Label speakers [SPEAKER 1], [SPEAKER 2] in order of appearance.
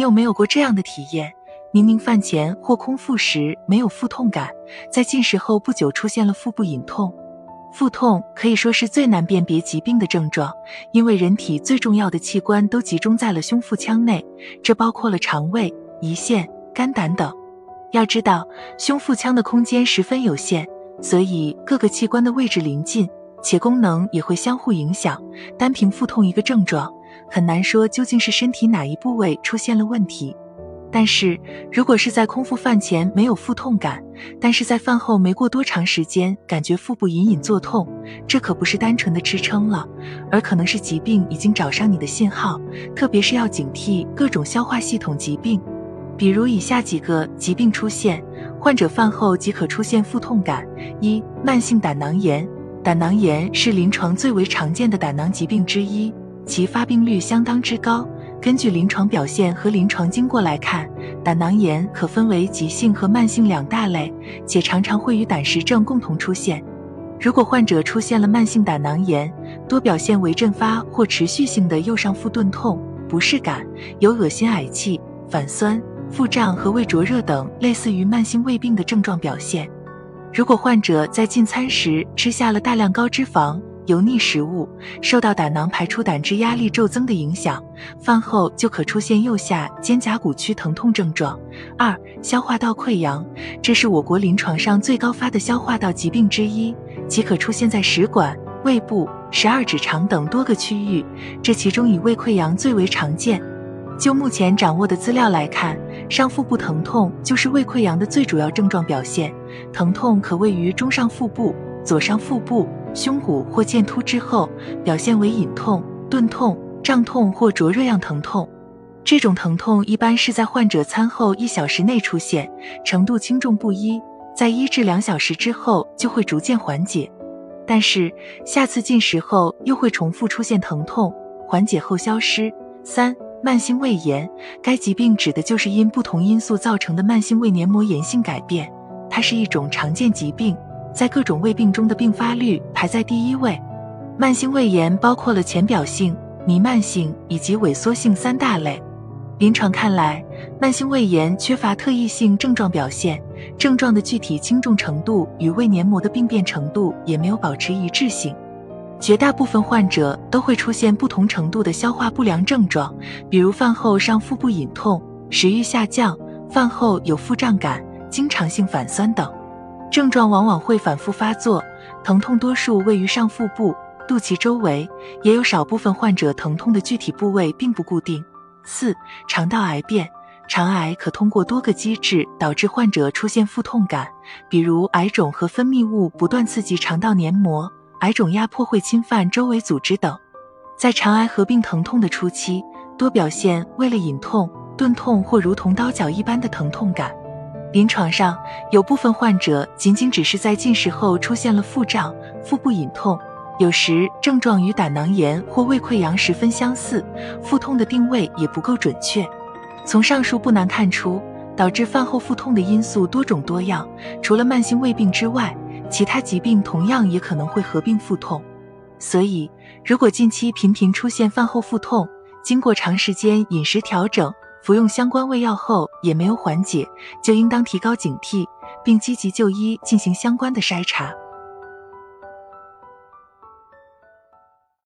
[SPEAKER 1] 你有没有过这样的体验？明明饭前或空腹时没有腹痛感，在进食后不久出现了腹部隐痛。腹痛可以说是最难辨别疾病的症状，因为人体最重要的器官都集中在了胸腹腔内，这包括了肠胃、胰腺、肝胆等。要知道，胸腹腔的空间十分有限，所以各个器官的位置临近，且功能也会相互影响。单凭腹痛一个症状，很难说究竟是身体哪一部位出现了问题。但是如果是在空腹饭前没有腹痛感，但是在饭后没过多长时间，感觉腹部隐隐作痛，这可不是单纯的吃撑了，而可能是疾病已经找上你的信号。特别是要警惕各种消化系统疾病，比如以下几个疾病出现，患者饭后即可出现腹痛感：一、慢性胆囊炎。胆囊炎是临床最为常见的胆囊疾病之一，其发病率相当之高。根据临床表现和临床经过来看，胆囊炎可分为急性和慢性两大类，且常常会与胆石症共同出现。如果患者出现了慢性胆囊炎，多表现为阵发或持续性的右上腹钝痛、不适感，有恶心、嗳气、反酸、腹胀和胃灼热等类似于慢性胃病的症状表现。如果患者在进餐时吃下了大量高脂肪，油腻食物受到胆囊排出胆汁压力骤增的影响，饭后就可出现右下肩胛骨区疼痛症状。二、消化道溃疡，这是我国临床上最高发的消化道疾病之一，即可出现在食管、胃部、十二指肠等多个区域，这其中以胃溃疡最为常见。就目前掌握的资料来看，上腹部疼痛就是胃溃疡的最主要症状表现，疼痛可位于中上腹部、左上腹部。胸骨或剑突之后，表现为隐痛、钝痛、胀痛或灼热样疼痛。这种疼痛一般是在患者餐后一小时内出现，程度轻重不一，在一至两小时之后就会逐渐缓解。但是下次进食后又会重复出现疼痛，缓解后消失。三、慢性胃炎，该疾病指的就是因不同因素造成的慢性胃黏膜炎性改变，它是一种常见疾病。在各种胃病中的并发率排在第一位。慢性胃炎包括了浅表性、弥漫性以及萎缩性三大类。临床看来，慢性胃炎缺乏特异性症状表现，症状的具体轻重程度与胃黏膜的病变程度也没有保持一致性。绝大部分患者都会出现不同程度的消化不良症状，比如饭后上腹部隐痛、食欲下降、饭后有腹胀感、经常性反酸等。症状往往会反复发作，疼痛多数位于上腹部、肚脐周围，也有少部分患者疼痛的具体部位并不固定。四、肠道癌变，肠癌可通过多个机制导致患者出现腹痛感，比如癌肿和分泌物不断刺激肠道黏膜，癌肿压迫会侵犯周围组织等。在肠癌合并疼痛的初期，多表现为了隐痛、钝痛或如同刀绞一般的疼痛感。临床上有部分患者仅仅只是在进食后出现了腹胀、腹部隐痛，有时症状与胆囊炎或胃溃疡十分相似，腹痛的定位也不够准确。从上述不难看出，导致饭后腹痛的因素多种多样，除了慢性胃病之外，其他疾病同样也可能会合并腹痛。所以，如果近期频频出现饭后腹痛，经过长时间饮食调整，服用相关胃药后也没有缓解，就应当提高警惕，并积极就医进行相关的筛查。